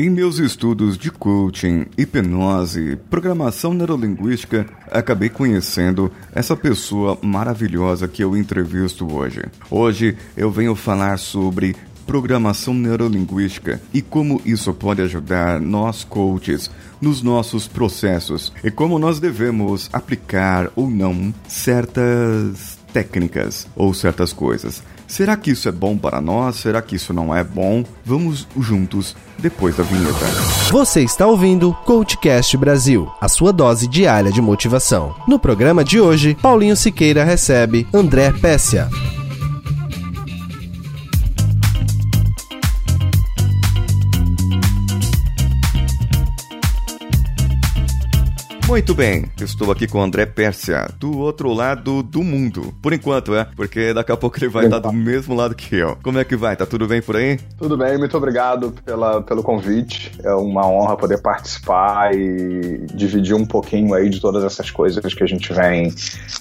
Em meus estudos de coaching, hipnose, programação neurolinguística, acabei conhecendo essa pessoa maravilhosa que eu entrevisto hoje. Hoje eu venho falar sobre programação neurolinguística e como isso pode ajudar nós coaches nos nossos processos e como nós devemos aplicar ou não certas técnicas ou certas coisas. Será que isso é bom para nós? Será que isso não é bom? Vamos juntos depois da vinheta. Você está ouvindo Coachcast Brasil, a sua dose diária de motivação. No programa de hoje, Paulinho Siqueira recebe André Pessia. Muito bem, estou aqui com o André Pérsia, do outro lado do mundo. Por enquanto, é, porque daqui a pouco ele vai estar do mesmo lado que eu. Como é que vai? Tá tudo bem por aí? Tudo bem, muito obrigado pela, pelo convite. É uma honra poder participar e dividir um pouquinho aí de todas essas coisas que a gente vem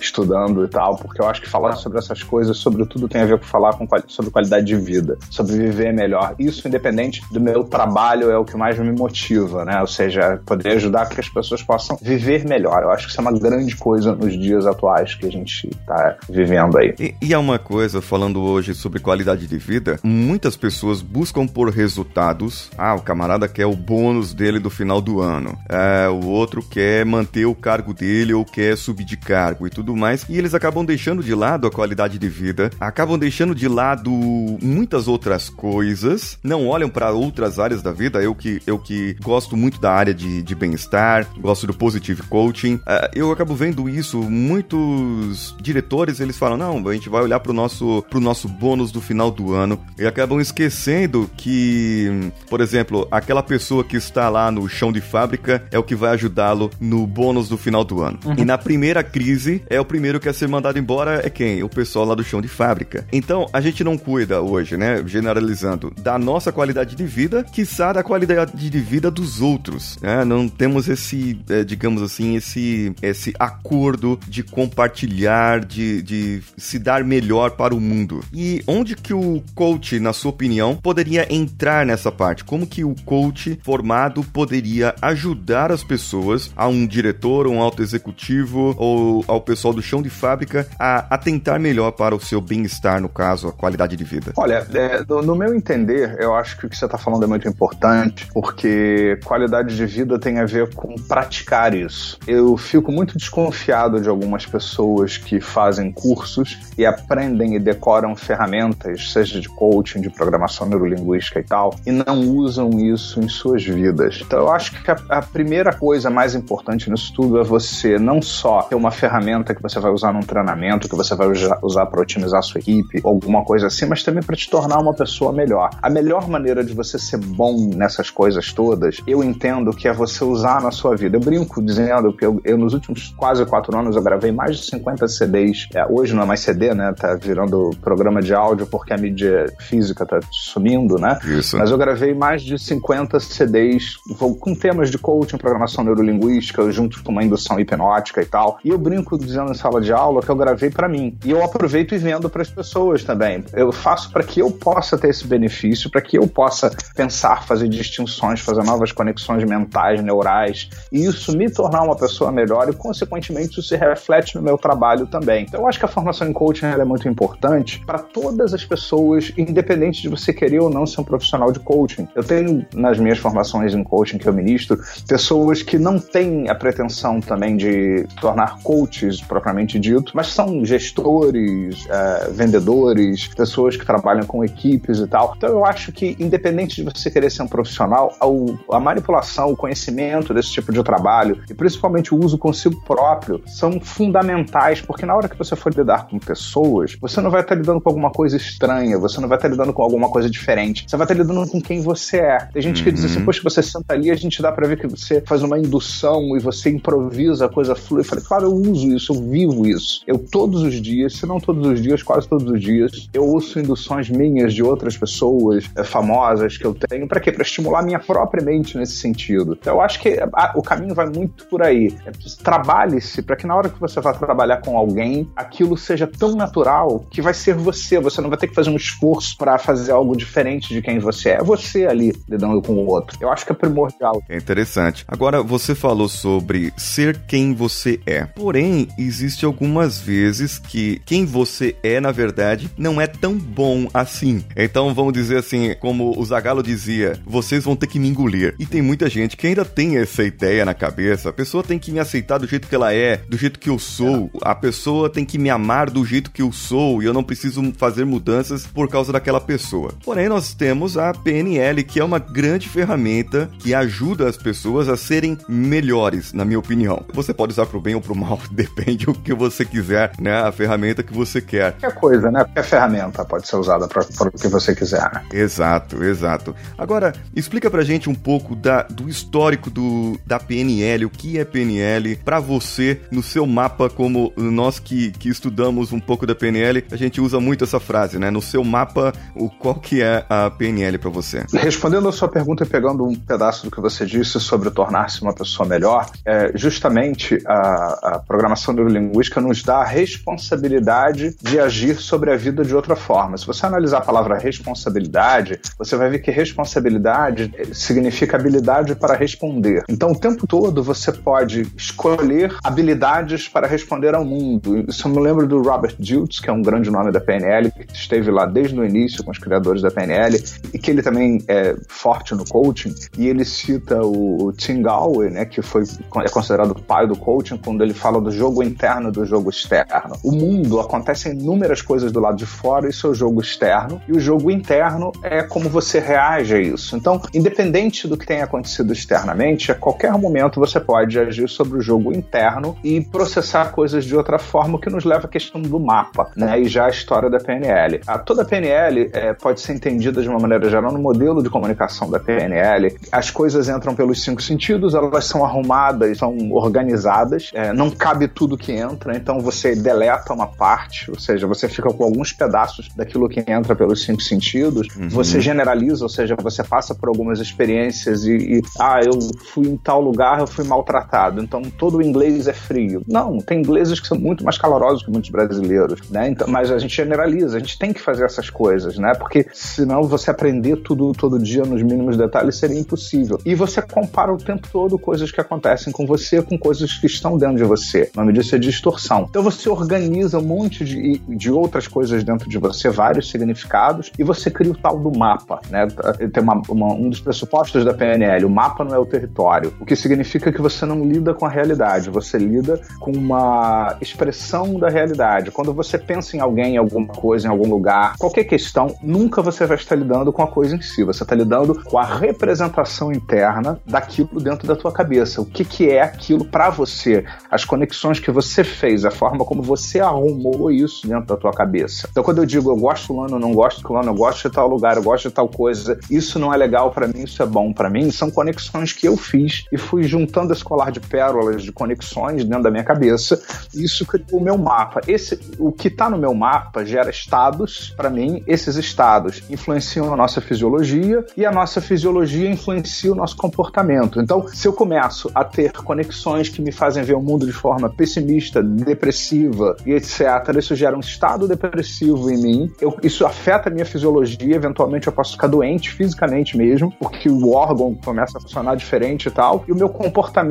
estudando e tal, porque eu acho que falar sobre essas coisas, sobretudo, tem a ver com falar com, sobre qualidade de vida, sobre viver melhor. Isso, independente do meu trabalho, é o que mais me motiva, né? Ou seja, poder ajudar que as pessoas possam viver viver melhor. Eu acho que isso é uma grande coisa nos dias atuais que a gente está vivendo aí. E, e é uma coisa, falando hoje sobre qualidade de vida, muitas pessoas buscam por resultados. Ah, o camarada quer o bônus dele do final do ano. É, o outro quer manter o cargo dele ou quer subir de cargo e tudo mais. E eles acabam deixando de lado a qualidade de vida, acabam deixando de lado muitas outras coisas, não olham para outras áreas da vida. Eu que, eu que gosto muito da área de, de bem-estar, gosto do positivo Positive Coaching. Uh, eu acabo vendo isso, muitos diretores eles falam: não, a gente vai olhar pro nosso, pro nosso bônus do final do ano e acabam esquecendo que, por exemplo, aquela pessoa que está lá no chão de fábrica é o que vai ajudá-lo no bônus do final do ano. Uhum. E na primeira crise, é o primeiro que a ser mandado embora é quem? O pessoal lá do chão de fábrica. Então, a gente não cuida hoje, né, generalizando, da nossa qualidade de vida, quiçá da qualidade de vida dos outros. Né? Não temos esse, é, digamos, digamos assim, esse, esse acordo de compartilhar, de, de se dar melhor para o mundo. E onde que o coach, na sua opinião, poderia entrar nessa parte? Como que o coach formado poderia ajudar as pessoas, a um diretor, um alto executivo ou ao pessoal do chão de fábrica a, a tentar melhor para o seu bem-estar, no caso, a qualidade de vida? Olha, é, no, no meu entender, eu acho que o que você está falando é muito importante, porque qualidade de vida tem a ver com praticar isso isso. Eu fico muito desconfiado de algumas pessoas que fazem cursos e aprendem e decoram ferramentas, seja de coaching, de programação neurolinguística e tal, e não usam isso em suas vidas. Então eu acho que a, a primeira coisa mais importante nisso tudo é você não só ter uma ferramenta que você vai usar num treinamento, que você vai usar para otimizar a sua equipe, alguma coisa assim, mas também para te tornar uma pessoa melhor. A melhor maneira de você ser bom nessas coisas todas, eu entendo que é você usar na sua vida. Eu brinco dizendo que eu, eu nos últimos quase quatro anos eu gravei mais de 50 CDs. É, hoje não é mais CD, né? Tá virando programa de áudio porque a mídia física tá sumindo, né? Isso. Mas eu gravei mais de 50 CDs com temas de coaching, programação neurolinguística, junto com uma indução hipnótica e tal. E eu brinco dizendo em sala de aula que eu gravei para mim. E eu aproveito e vendo para as pessoas também. Eu faço para que eu possa ter esse benefício, para que eu possa pensar, fazer distinções, fazer novas conexões mentais, neurais, e isso me tornar uma pessoa melhor e, consequentemente, isso se reflete no meu trabalho também. Então, eu acho que a formação em coaching é muito importante para todas as pessoas, independente de você querer ou não ser um profissional de coaching. Eu tenho nas minhas formações em coaching que eu ministro pessoas que não têm a pretensão também de tornar coaches propriamente dito, mas são gestores, é, vendedores, pessoas que trabalham com equipes e tal. Então, eu acho que, independente de você querer ser um profissional, a, a manipulação, o conhecimento desse tipo de trabalho e principalmente o uso consigo próprio, são fundamentais, porque na hora que você for lidar com pessoas, você não vai estar lidando com alguma coisa estranha, você não vai estar lidando com alguma coisa diferente, você vai estar lidando com quem você é. Tem gente que diz assim, uhum. poxa, você senta ali, a gente dá pra ver que você faz uma indução e você improvisa, a coisa flui. Eu falei, claro, eu uso isso, eu vivo isso. Eu todos os dias, se não todos os dias, quase todos os dias, eu ouço induções minhas de outras pessoas é, famosas que eu tenho, para quê? Para estimular minha própria mente nesse sentido. Então, eu acho que a, o caminho vai muito muito por aí. É, Trabalhe-se para que na hora que você vai trabalhar com alguém, aquilo seja tão natural que vai ser você. Você não vai ter que fazer um esforço para fazer algo diferente de quem você é. É você ali lidando com o outro. Eu acho que é primordial. É interessante. Agora, você falou sobre ser quem você é. Porém, existe algumas vezes que quem você é, na verdade, não é tão bom assim. Então, vamos dizer assim, como o Zagalo dizia, vocês vão ter que me engolir. E tem muita gente que ainda tem essa ideia na cabeça. A pessoa tem que me aceitar do jeito que ela é, do jeito que eu sou. A pessoa tem que me amar do jeito que eu sou e eu não preciso fazer mudanças por causa daquela pessoa. Porém, nós temos a PNL, que é uma grande ferramenta que ajuda as pessoas a serem melhores, na minha opinião. Você pode usar pro bem ou pro mal, depende do que você quiser, né? A ferramenta que você quer. Qualquer coisa, né? Qualquer ferramenta pode ser usada para o que você quiser, né? Exato, exato. Agora, explica pra gente um pouco da, do histórico do, da PNL, o que é PNL para você no seu mapa, como nós que, que estudamos um pouco da PNL, a gente usa muito essa frase, né? No seu mapa, o qual que é a PNL para você? Respondendo a sua pergunta e pegando um pedaço do que você disse sobre tornar-se uma pessoa melhor, é, justamente a, a programação neurolinguística nos dá a responsabilidade de agir sobre a vida de outra forma. Se você analisar a palavra responsabilidade, você vai ver que responsabilidade significa habilidade para responder. Então, o tempo todo você pode escolher habilidades para responder ao mundo. Isso eu me lembro do Robert Diltz, que é um grande nome da PNL, que esteve lá desde o início com os criadores da PNL e que ele também é forte no coaching. E ele cita o Tim Galway, né, que foi é considerado o pai do coaching, quando ele fala do jogo interno e do jogo externo. O mundo acontece inúmeras coisas do lado de fora, isso é o jogo externo, e o jogo interno é como você reage a isso. Então, independente do que tenha acontecido externamente, a qualquer momento você pode agir sobre o jogo interno e processar coisas de outra forma, o que nos leva à questão do mapa, né? E já a história da PNL. A, toda a PNL é, pode ser entendida de uma maneira geral no modelo de comunicação da PNL. As coisas entram pelos cinco sentidos, elas são arrumadas, são organizadas, é, não cabe tudo que entra, então você deleta uma parte, ou seja, você fica com alguns pedaços daquilo que entra pelos cinco sentidos, uhum. você generaliza, ou seja, você passa por algumas experiências e, e, ah, eu fui em tal lugar, eu fui maltratado, então todo inglês é frio. Não, tem ingleses que são muito mais calorosos que muitos brasileiros, né? Então, mas a gente generaliza, a gente tem que fazer essas coisas, né? Porque senão você aprender tudo todo dia nos mínimos detalhes seria impossível. E você compara o tempo todo coisas que acontecem com você com coisas que estão dentro de você. O nome disso é distorção. Então você organiza um monte de, de outras coisas dentro de você, vários significados, e você cria o tal do mapa, né? Tem uma, uma, um dos pressupostos da PNL, o mapa não é o território, o que significa que você não lida com a realidade, você lida com uma expressão da realidade. Quando você pensa em alguém, em alguma coisa, em algum lugar, qualquer questão, nunca você vai estar lidando com a coisa em si, você está lidando com a representação interna daquilo dentro da tua cabeça. O que, que é aquilo para você? As conexões que você fez, a forma como você arrumou isso dentro da tua cabeça. Então, quando eu digo eu gosto do Lano, eu não gosto do Lano, eu gosto de tal lugar, eu gosto de tal coisa, isso não é legal para mim, isso é bom para mim, são conexões que eu fiz e fui juntando esse colar de pérolas de conexões dentro da minha cabeça. Isso criou o meu mapa. Esse, o que está no meu mapa gera estados para mim. Esses estados influenciam a nossa fisiologia e a nossa fisiologia influencia o nosso comportamento. Então, se eu começo a ter conexões que me fazem ver o mundo de forma pessimista, depressiva e etc., isso gera um estado depressivo em mim. Eu, isso afeta a minha fisiologia, eventualmente eu posso ficar doente fisicamente mesmo, porque o órgão começa a funcionar diferente e tal. E o meu comportamento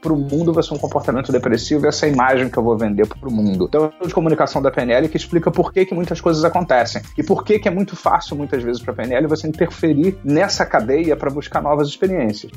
para o mundo vai ser um comportamento depressivo e essa é imagem que eu vou vender para o mundo. Então, é de comunicação da PNL que explica por que, que muitas coisas acontecem e por que, que é muito fácil muitas vezes para a PNL você interferir nessa cadeia para buscar novas experiências.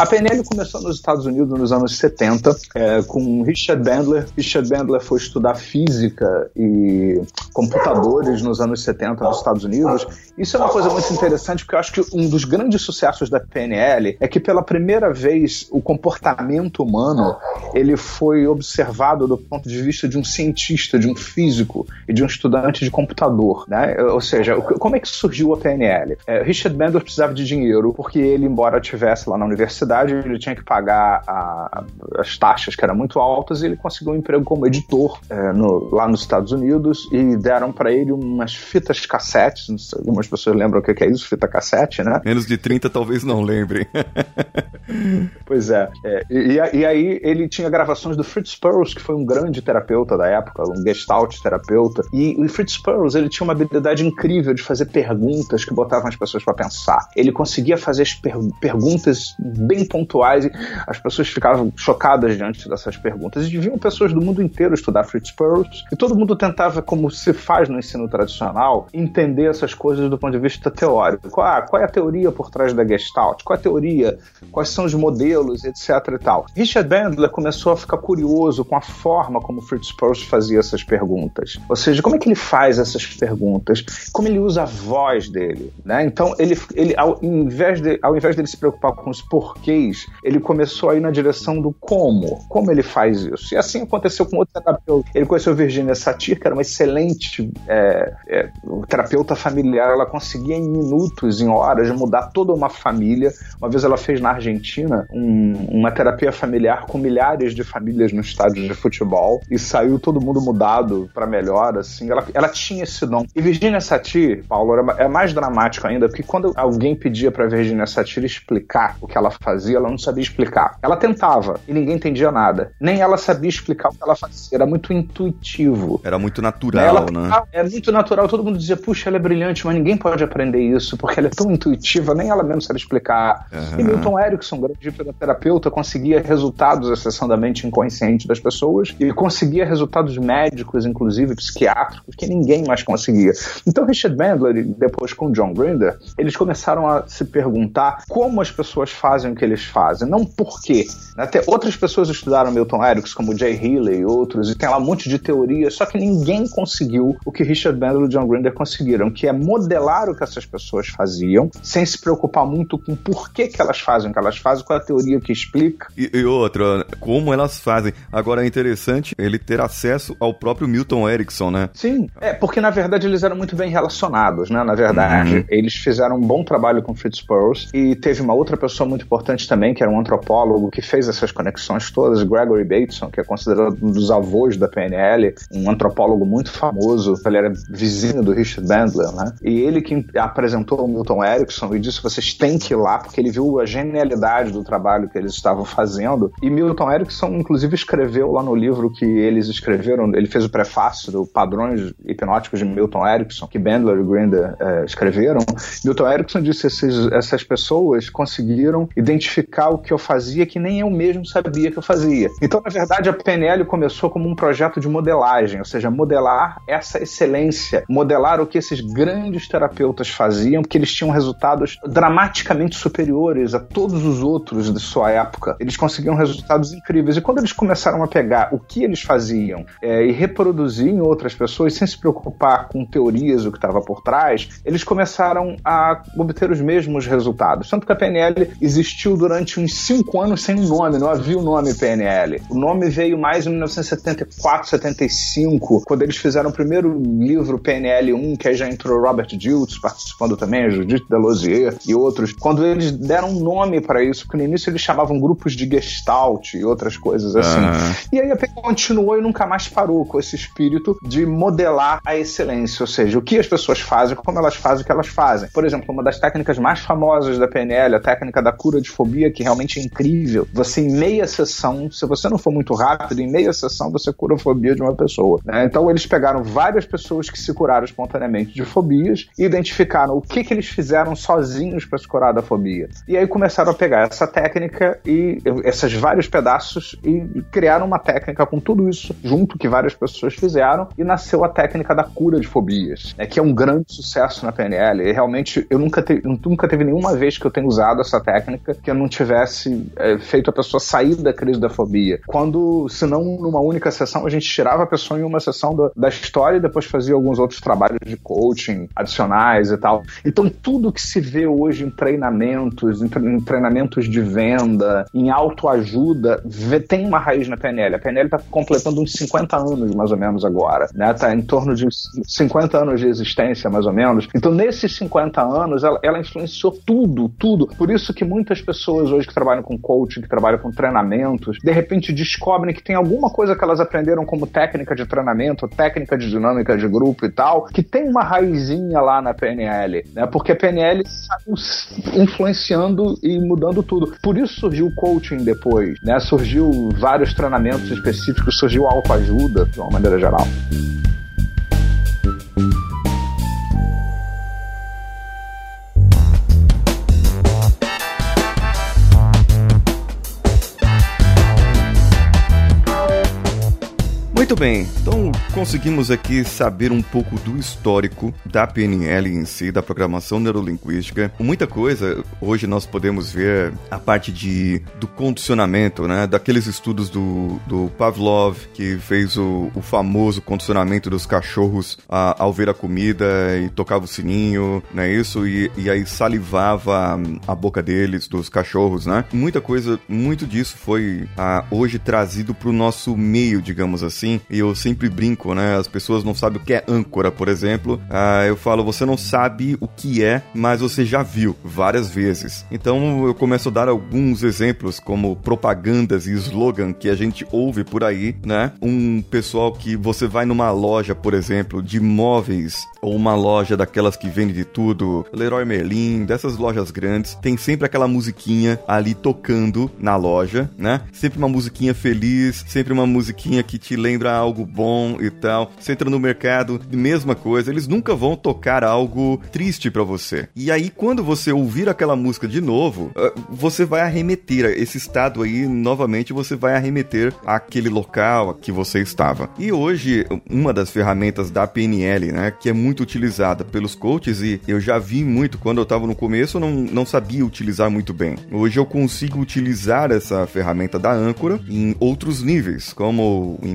A PNL começou nos Estados Unidos nos anos 70 é, com Richard Bandler. Richard Bandler foi estudar física e computadores nos anos 70 nos Estados Unidos. Isso é uma coisa muito interessante porque eu acho que um dos grandes sucessos da PNL é que pela primeira vez o comportamento humano ele foi observado do ponto de vista de um cientista, de um físico e de um estudante de computador, né? Ou seja, como é que surgiu a PNL? É, Richard Bandler precisava de dinheiro porque ele, embora tivesse lá na universidade universidade, ele tinha que pagar a, as taxas que eram muito altas e ele conseguiu um emprego como editor é, no, lá nos Estados Unidos e deram para ele umas fitas cassetes, algumas pessoas lembram o que é isso, fita cassete, né? Menos de 30 talvez não lembrem. pois é. é e, e, aí ele tinha gravações do Fritz Perls, que foi um grande terapeuta da época, um gestalt terapeuta. E o Fritz Perls, ele tinha uma habilidade incrível de fazer perguntas que botavam as pessoas para pensar. Ele conseguia fazer as per perguntas bem pontuais e as pessoas ficavam chocadas diante dessas perguntas. E deviam pessoas do mundo inteiro estudar Fritz Perls e todo mundo tentava, como se faz no ensino tradicional, entender essas coisas do ponto de vista teórico. Ah, qual é a teoria por trás da Gestalt? Qual é a teoria? Quais são os modelos, etc e tal. Richard Bandler começou a ficar curioso com a forma como Fritz Perls fazia essas perguntas. Ou seja, como é que ele faz essas perguntas? Como ele usa a voz dele, né? Então, ele, ele ao, invés de, ao invés dele se preocupar com os porquês, ele começou a ir na direção do como. Como ele faz isso? E assim aconteceu com outro terapeuta. Ele conheceu Virginia Satir, que era uma excelente é, é, terapeuta familiar. Ela conseguia em minutos, em horas, mudar toda uma família. Uma vez ela fez na Argentina um, uma terapia familiar com milhares de famílias no estádio de futebol e saiu todo mundo mudado para melhor, assim. Ela, ela tinha esse dom. E Virginia Satir, Paulo, é mais dramático ainda, porque quando alguém pedia para Virginia Satir explicar o que ela fazia, ela não sabia explicar. Ela tentava e ninguém entendia nada. Nem ela sabia explicar o que ela fazia. Era muito intuitivo. Era muito natural, ela, né? É muito natural. Todo mundo dizia, puxa, ela é brilhante, mas ninguém pode aprender isso porque ela é tão intuitiva, nem ela mesma sabe explicar. Uhum. E Milton Erickson, grande terapeuta, conseguia resultados acessando da mente inconsciente das pessoas e conseguia resultados médicos, inclusive psiquiátricos, que ninguém mais conseguia. Então, Richard Bandler, depois com John Grinder, eles começaram a se perguntar como as pessoas fazem o que eles fazem, não por quê. Até outras pessoas estudaram Milton Erickson, como Jay Healy e outros, e tem lá um monte de teorias, só que ninguém conseguiu o que Richard Bandler e John Grinder conseguiram, que é modelar o que essas pessoas faziam, sem se preocupar muito com por que, que elas fazem o que elas fazem, qual é a teoria que explica. E, e outra, como elas fazem. Agora é interessante ele ter acesso ao próprio Milton Erickson, né? Sim, é, porque na verdade eles eram muito bem relacionados, né? Na verdade, uhum. eles fizeram um bom trabalho com Fritz Perls e teve uma outra pessoa muito importante também, que era um antropólogo que fez essas conexões todas, Gregory Bateson, que é considerado um dos avós da PNL, um antropólogo muito famoso, ele era vizinho do Richard Bandler, né? E ele que apresentou o Milton Erickson e disse: vocês têm que ir lá, porque ele viu a genialidade do trabalho que eles estavam fazendo. E Milton Erickson, inclusive, escreveu lá no livro que eles escreveram, ele fez o prefácio do Padrões Hipnóticos de Milton Erickson, que Bandler e Grinder é, escreveram. Milton Erickson disse: esses, essas pessoas conseguiram identificar o que eu fazia que nem eu mesmo sabia que eu fazia. Então, na verdade, a PNL começou como um projeto de modelagem, ou seja, modelar essa excelência, modelar o que esses grandes terapeutas faziam, porque eles tinham resultados dramaticamente superiores a todos os outros de sua época. Eles conseguiam resultados incríveis. E quando eles começaram a pegar o que eles faziam é, e reproduzir em outras pessoas, sem se preocupar com teorias, o que estava por trás, eles começaram a obter os mesmos resultados. Tanto que a PNL existiu durante uns cinco anos sem nome, não havia o nome PNL. O nome veio mais em 1974, 75, quando eles fizeram o primeiro livro PNL 1, que aí já entrou Robert Diltz participando também, Judith Delosier e outros. Quando eles deram um nome para isso, porque no início eles chamavam grupos de Gestalt e outras coisas assim. Uhum. E aí a PNL continuou e nunca mais parou com esse espírito de modelar a excelência, ou seja, o que as pessoas fazem, como elas fazem o que elas fazem. Por exemplo, uma das técnicas mais famosas da PNL, a técnica da cura de fobia, que realmente é incrível. Você, em meia sessão, se você não for muito rápido, em meia sessão você cura a fobia de uma pessoa. Né? Então, eles pegaram várias pessoas que se curaram espontaneamente de fobias e identificaram o que, que eles fizeram sozinhos para se curar da fobia. E aí começaram a pegar essa técnica e esses vários pedaços e criaram uma técnica com tudo isso junto que várias pessoas fizeram e nasceu a técnica da cura de fobias, né, que é um grande sucesso na PNL. E realmente eu nunca, te, nunca teve nenhuma vez que eu tenha usado essa técnica que eu não tivesse é, feito a pessoa sair da crise da fobia. Quando, se não numa única sessão, a gente tirava a pessoa em uma sessão da, da história e depois fazia alguns outros trabalhos de coaching adicionais e tal. Então tudo que se vê hoje em treinamentos, em treinamentos de venda, em autoajuda, tem uma raiz na PNL. A PNL está completando uns 50 anos, mais ou menos, agora. Né? Tá em torno de 50 anos de existência, mais ou menos. Então, nesses 50 anos, ela, ela influenciou tudo, tudo. Por isso que muitas pessoas hoje que trabalham com coaching, que trabalham com treinamentos, de repente descobrem que tem alguma coisa que elas aprenderam como técnica de treinamento, técnica de dinâmica de grupo e tal, que tem uma raizinha lá na PNL, né? Porque a PNL saiu influenciando e mudando tudo. Por isso surgiu o coaching depois, né? Surgiu vários treinamentos específicos, surgiu autoajuda, de uma maneira geral. Bem, então conseguimos aqui saber um pouco do histórico da PNL em si, da programação neurolinguística. Muita coisa, hoje nós podemos ver a parte de, do condicionamento, né? Daqueles estudos do, do Pavlov, que fez o, o famoso condicionamento dos cachorros a, ao ver a comida e tocava o sininho, né? Isso, e, e aí salivava a boca deles, dos cachorros, né? Muita coisa, muito disso foi a, hoje trazido para o nosso meio, digamos assim, e eu sempre brinco, né? As pessoas não sabem o que é âncora, por exemplo. Ah, eu falo, você não sabe o que é, mas você já viu várias vezes. Então eu começo a dar alguns exemplos, como propagandas e slogan que a gente ouve por aí, né? Um pessoal que você vai numa loja, por exemplo, de móveis, ou uma loja daquelas que vende de tudo, Leroy Merlin, dessas lojas grandes, tem sempre aquela musiquinha ali tocando na loja, né? Sempre uma musiquinha feliz, sempre uma musiquinha que te lembra algo bom e tal. Você entra no mercado, mesma coisa, eles nunca vão tocar algo triste para você. E aí, quando você ouvir aquela música de novo, ah, você vai arremeter esse estado aí, novamente, você vai arremeter àquele local que você estava. E hoje, uma das ferramentas da PNL, né, que é muito utilizada pelos coaches, e eu já vi muito quando eu estava no começo, eu não, não sabia utilizar muito bem. Hoje eu consigo utilizar essa ferramenta da âncora em outros níveis, como o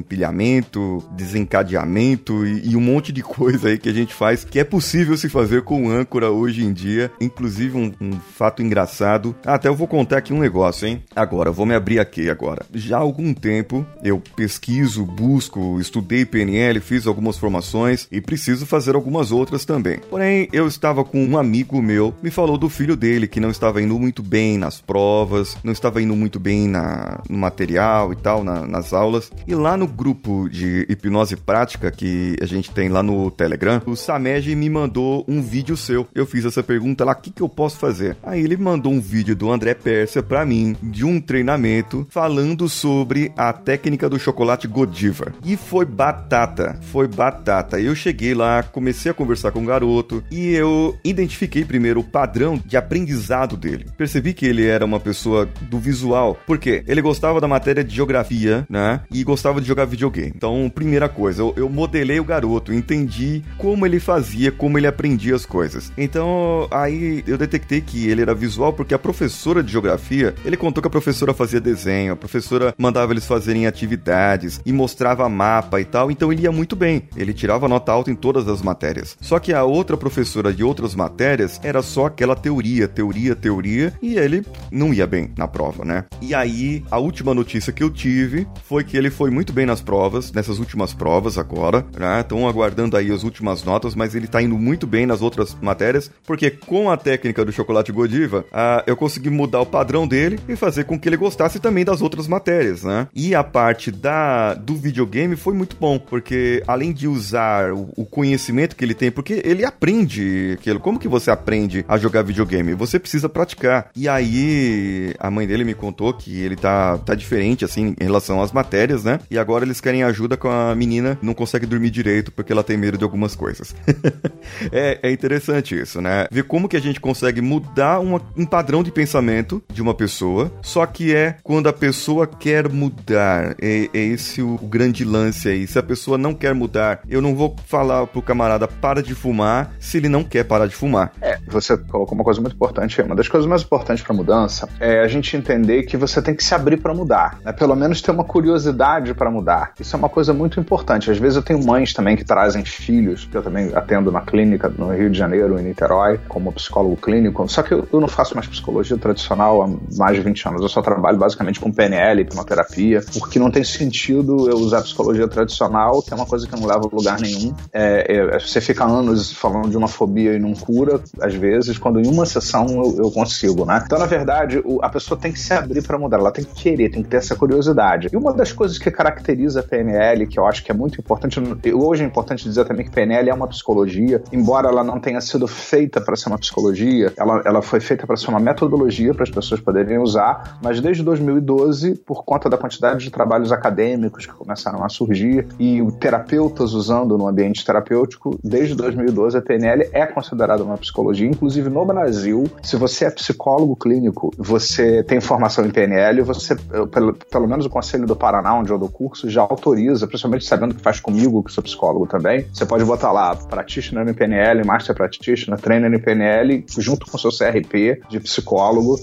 desencadeamento e, e, um monte de coisa aí que a gente faz que é possível se fazer com âncora hoje em dia. Inclusive um, um fato engraçado. Ah, até eu vou contar aqui um negócio, hein? Agora, vou me abrir aqui agora. Já há algum tempo eu pesquiso, busco, estudei PNL, fiz algumas formações e preciso fazer algumas outras também. Porém, eu estava com um amigo meu, me falou do filho dele que não estava indo muito bem nas provas, não estava indo muito bem na, no material e tal, na, nas aulas. E lá no grupo de hipnose prática que a gente tem lá no Telegram, o Samed me mandou um vídeo seu. Eu fiz essa pergunta lá, o que, que eu posso fazer? Aí ele mandou um vídeo do André Pérsia para mim, de um treinamento, falando sobre a técnica do chocolate Godiva. E foi batata, foi batata. Eu cheguei lá, comecei a conversar com o garoto e eu identifiquei primeiro o padrão de aprendizado dele. Percebi que ele era uma pessoa do visual, porque ele gostava da matéria de geografia, né? E gostava de jogar videogame. Então, primeira coisa, eu, eu modelei o garoto, entendi como ele fazia, como ele aprendia as coisas. Então, aí eu detectei que ele era visual porque a professora de geografia, ele contou que a professora fazia desenho, a professora mandava eles fazerem atividades e mostrava mapa e tal, então ele ia muito bem. Ele tirava nota alta em todas as matérias. Só que a outra professora de outras matérias era só aquela teoria, teoria, teoria, e ele não ia bem na prova, né? E aí, a última notícia que eu tive foi que ele foi muito bem nas provas provas, nessas últimas provas agora, né? Estão aguardando aí as últimas notas, mas ele tá indo muito bem nas outras matérias, porque com a técnica do chocolate Godiva, ah, eu consegui mudar o padrão dele e fazer com que ele gostasse também das outras matérias, né? E a parte da do videogame foi muito bom, porque além de usar o, o conhecimento que ele tem, porque ele aprende aquilo. Como que você aprende a jogar videogame? Você precisa praticar. E aí a mãe dele me contou que ele tá, tá diferente assim em relação às matérias, né? E agora eles querem ajuda com a menina não consegue dormir direito porque ela tem medo de algumas coisas. é, é, interessante isso, né? Ver como que a gente consegue mudar uma, um padrão de pensamento de uma pessoa, só que é quando a pessoa quer mudar. É, é esse o, o, grande lance aí. Se a pessoa não quer mudar, eu não vou falar pro camarada para de fumar se ele não quer parar de fumar. É, você colocou uma coisa muito importante. Uma das coisas mais importantes para mudança é a gente entender que você tem que se abrir para mudar, né? Pelo menos ter uma curiosidade para mudar. Isso é uma coisa muito importante. Às vezes eu tenho mães também que trazem filhos, que eu também atendo na clínica no Rio de Janeiro, em Niterói, como psicólogo clínico. Só que eu, eu não faço mais psicologia tradicional há mais de 20 anos. Eu só trabalho basicamente com PNL, hipnoterapia, porque não tem sentido eu usar psicologia tradicional, que é uma coisa que não leva a lugar nenhum. É, é, você fica anos falando de uma fobia e não cura, às vezes, quando em uma sessão eu, eu consigo, né? Então, na verdade, o, a pessoa tem que se abrir para mudar, ela tem que querer, tem que ter essa curiosidade. E uma das coisas que caracteriza a PNL PNL, que eu acho que é muito importante. Hoje é importante dizer também que PNL é uma psicologia, embora ela não tenha sido feita para ser uma psicologia, ela, ela foi feita para ser uma metodologia para as pessoas poderem usar, mas desde 2012, por conta da quantidade de trabalhos acadêmicos que começaram a surgir e terapeutas usando no ambiente terapêutico, desde 2012 a PNL é considerada uma psicologia, inclusive no Brasil, se você é psicólogo clínico, você tem formação em PNL, você, pelo, pelo menos o Conselho do Paraná, onde eu dou curso, já autoriza, principalmente sabendo que faz comigo, que sou psicólogo também, você pode botar lá Practitioner em PNL, Master Practitioner, Trainer em PNL, junto com o seu CRP de psicólogo.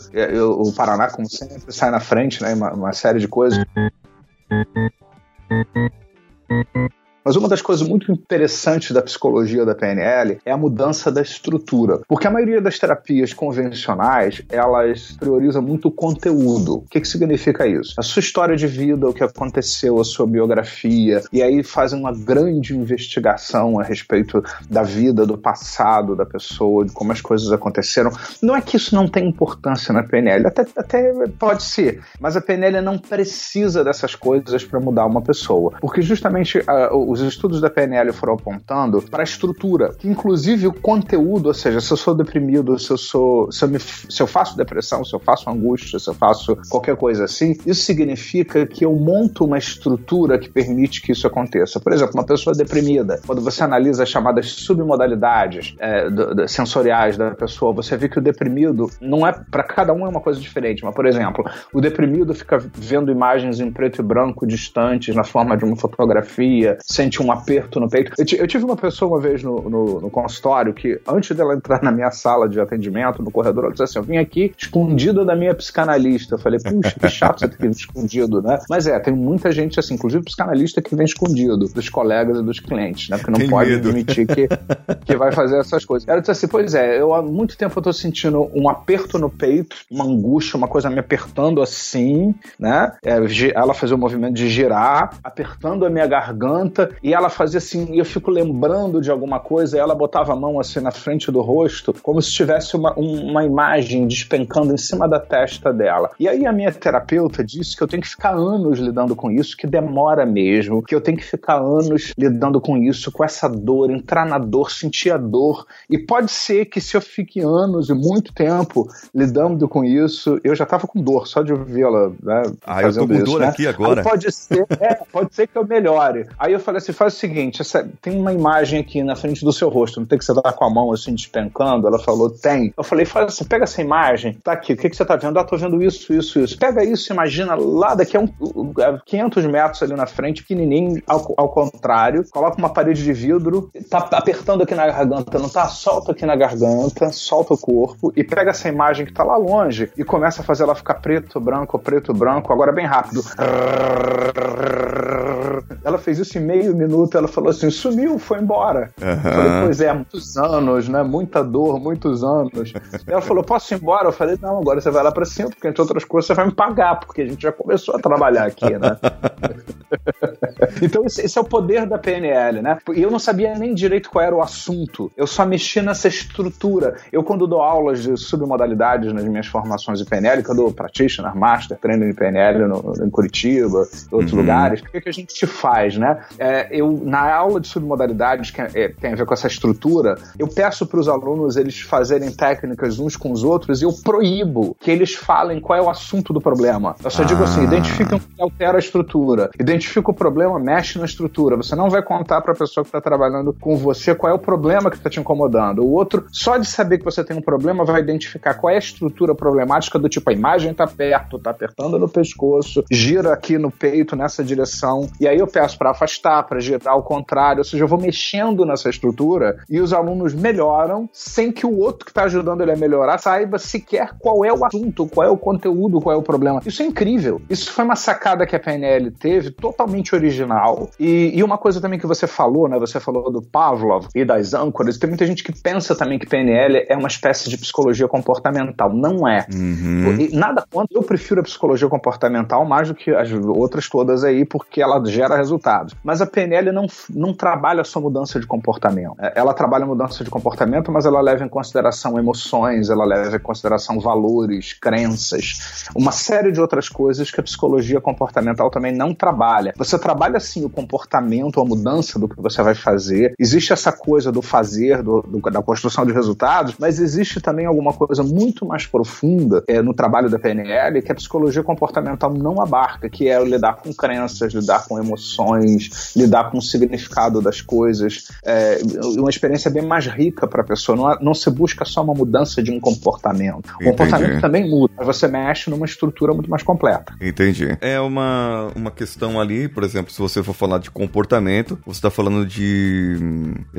O Paraná, como sempre, sai na frente, né? Uma, uma série de coisas. Mas uma das coisas muito interessantes da psicologia da PNL é a mudança da estrutura. Porque a maioria das terapias convencionais, elas priorizam muito o conteúdo. O que, que significa isso? A sua história de vida, o que aconteceu, a sua biografia, e aí fazem uma grande investigação a respeito da vida, do passado da pessoa, de como as coisas aconteceram. Não é que isso não tem importância na PNL, até, até pode ser, mas a PNL não precisa dessas coisas para mudar uma pessoa. Porque justamente uh, os estudos da PNL foram apontando para a estrutura, que inclusive o conteúdo, ou seja, se eu sou deprimido, se eu sou, se eu, me, se eu faço depressão, se eu faço angústia, se eu faço qualquer coisa assim, isso significa que eu monto uma estrutura que permite que isso aconteça. Por exemplo, uma pessoa deprimida, quando você analisa as chamadas submodalidades é, do, do, sensoriais da pessoa, você vê que o deprimido não é para cada um é uma coisa diferente. Mas, por exemplo, o deprimido fica vendo imagens em preto e branco distantes na forma de uma fotografia, sem sente um aperto no peito. Eu, eu tive uma pessoa uma vez no, no, no, consultório que, antes dela entrar na minha sala de atendimento, no corredor, ela disse assim: Eu vim aqui escondida da minha psicanalista. Eu falei, puxa, que chato você ter vindo escondido, né? Mas é, tem muita gente assim, inclusive psicanalista, que vem escondido dos colegas e dos clientes, né? Porque não tem pode medo. admitir que, que vai fazer essas coisas. Ela disse assim: Pois é, eu há muito tempo eu tô sentindo um aperto no peito, uma angústia, uma coisa me apertando assim, né? É, ela fazia o movimento de girar, apertando a minha garganta e ela fazia assim, e eu fico lembrando de alguma coisa, e ela botava a mão assim na frente do rosto, como se tivesse uma, uma imagem despencando em cima da testa dela. E aí a minha terapeuta disse que eu tenho que ficar anos lidando com isso, que demora mesmo, que eu tenho que ficar anos lidando com isso, com essa dor, entrar na dor, sentir a dor. E pode ser que se eu fique anos e muito tempo lidando com isso, eu já tava com dor só de ouvi-la, né? Ah, eu tô com isso, dor né? aqui agora. Aí pode ser, é, pode ser que eu melhore. Aí eu falei assim, faz o seguinte, essa, tem uma imagem aqui na frente do seu rosto, não tem que você estar com a mão assim despencando? Ela falou, tem. Eu falei, faz assim, pega essa imagem, tá aqui, o que, que você tá vendo? Ah, tô vendo isso, isso, isso. Pega isso, imagina lá daqui a, um, 500 metros ali na frente, pequenininho, ao, ao contrário, coloca uma parede de vidro, tá apertando aqui na garganta, não tá? Solta aqui na garganta, solta o corpo e pega essa imagem que tá lá longe e começa a fazer ela ficar preto, branco, preto, branco, agora bem rápido. Ela fez isso em meio minuto, ela falou assim: sumiu, foi embora. Uhum. Eu falei, pois é, muitos anos, né? Muita dor, muitos anos. ela falou: posso ir embora? Eu falei: não, agora você vai lá pra cima, porque entre outras coisas você vai me pagar, porque a gente já começou a trabalhar aqui, né? então, esse, esse, é o poder da PNL, né? E eu não sabia nem direito qual era o assunto, eu só mexia nessa estrutura. Eu, quando dou aulas de submodalidades nas minhas formações de PNL, que eu dou practitioner, master, treino de PNL no, em Curitiba, em outros uhum. lugares, o que, que a gente faz, né? É, eu, na aula de submodalidades, que é, tem a ver com essa estrutura, eu peço para os alunos eles fazerem técnicas uns com os outros e eu proíbo que eles falem qual é o assunto do problema. Eu só ah. digo assim, ah. identifica o que altera a estrutura, identifica o problema, mexe na estrutura. Você não vai contar para a pessoa que está trabalhando com você qual é o problema que está te incomodando. O outro, só de saber que você tem um problema, vai identificar qual é a estrutura problemática do tipo a imagem está perto, está apertando no pescoço, gira aqui no peito nessa direção. E aí eu peço para afastar, para girar ao contrário, ou seja, eu vou mexendo nessa estrutura e os alunos melhoram sem que o outro que está ajudando ele a melhorar saiba sequer qual é o assunto, qual é o conteúdo, qual é o problema. Isso é incrível. Isso foi uma sacada que a PNL teve, totalmente original. E, e uma coisa também que você falou, né? Você falou do Pavlov e das âncoras. Tem muita gente que pensa também que PNL é uma espécie de psicologia comportamental. Não é. Uhum. E nada contra. Eu prefiro a psicologia comportamental mais do que as outras todas aí, porque ela gera resultados resultados. Mas a PNL não, não trabalha só mudança de comportamento. É, ela trabalha mudança de comportamento, mas ela leva em consideração emoções, ela leva em consideração valores, crenças, uma série de outras coisas que a psicologia comportamental também não trabalha. Você trabalha sim o comportamento, a mudança do que você vai fazer. Existe essa coisa do fazer, do, do, da construção de resultados, mas existe também alguma coisa muito mais profunda é, no trabalho da PNL que a psicologia comportamental não abarca, que é lidar com crenças, lidar com emoções, lidar com o significado das coisas. É uma experiência bem mais rica para a pessoa. Não, não se busca só uma mudança de um comportamento. O comportamento também muda, mas você mexe numa estrutura muito mais completa. Entendi. É uma, uma questão ali, por exemplo, se você for falar de comportamento, você está falando de.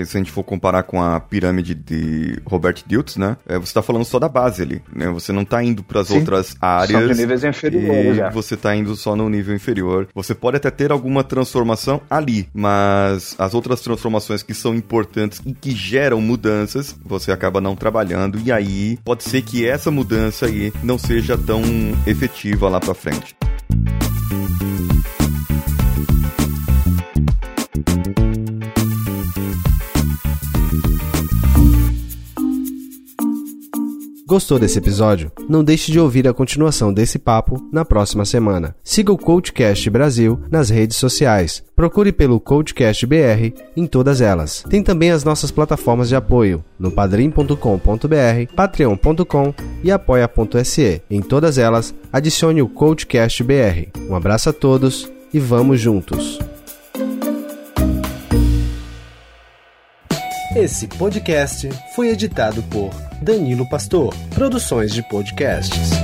Se a gente for comparar com a pirâmide de Robert Diltz, né? É, você está falando só da base ali, né? Você não está indo para as outras áreas. De níveis inferiores, já. Você está indo só no nível inferior. Você pode até ter alguma transformação ali, mas as outras transformações que são importantes e que geram mudanças, você acaba não trabalhando e aí pode ser que essa mudança aí não seja tão efetiva lá para frente. Gostou desse episódio? Não deixe de ouvir a continuação desse papo na próxima semana. Siga o Coachcast Brasil nas redes sociais. Procure pelo Coachcast BR em todas elas. Tem também as nossas plataformas de apoio no padrim.com.br, patreon.com e apoia.se. Em todas elas, adicione o Coachcast BR. Um abraço a todos e vamos juntos! Esse podcast foi editado por Danilo Pastor, Produções de Podcasts.